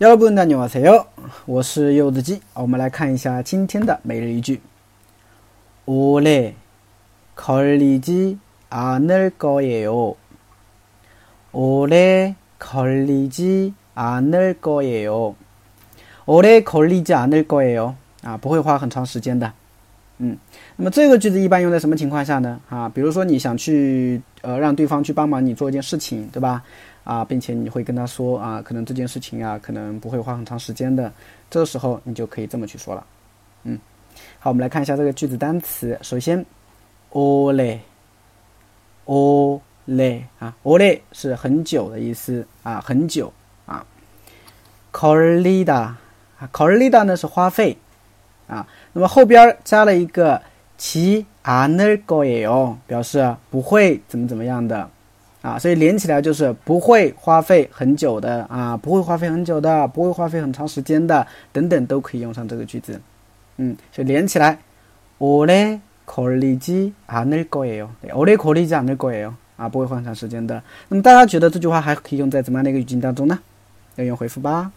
여러분 안녕하세요. 我是柚子鸡.我们来看一下今天的每日一句. 오래 걸리지 않을 거예요. 오래 걸리지 않을 거예요. 오래 걸리지 않을 거예요. 啊，不会花很长时间的。 嗯，那么这个句子一般用在什么情况下呢？啊，比如说你想去呃让对方去帮忙你做一件事情，对吧？啊，并且你会跟他说啊，可能这件事情啊，可能不会花很长时间的，这个时候你就可以这么去说了。嗯，好，我们来看一下这个句子单词。首先，o le o le 啊，o le 是很久的意思啊，很久啊。colida 啊，colida 呢是花费啊，那么后边加了一个其 anel goe 哦，表示不会怎么怎么样的。啊，所以连起来就是不会花费很久的啊，不会花费很久的，不会花费很长时间的，等等都可以用上这个句子。嗯，所以连起来，오래걸리지않을거예 요。 오래걸리지않을거예 요。 啊，不会花很长时间的。那么大家觉得这句话还可以用在怎么样的一个语境当中呢？留言回复吧。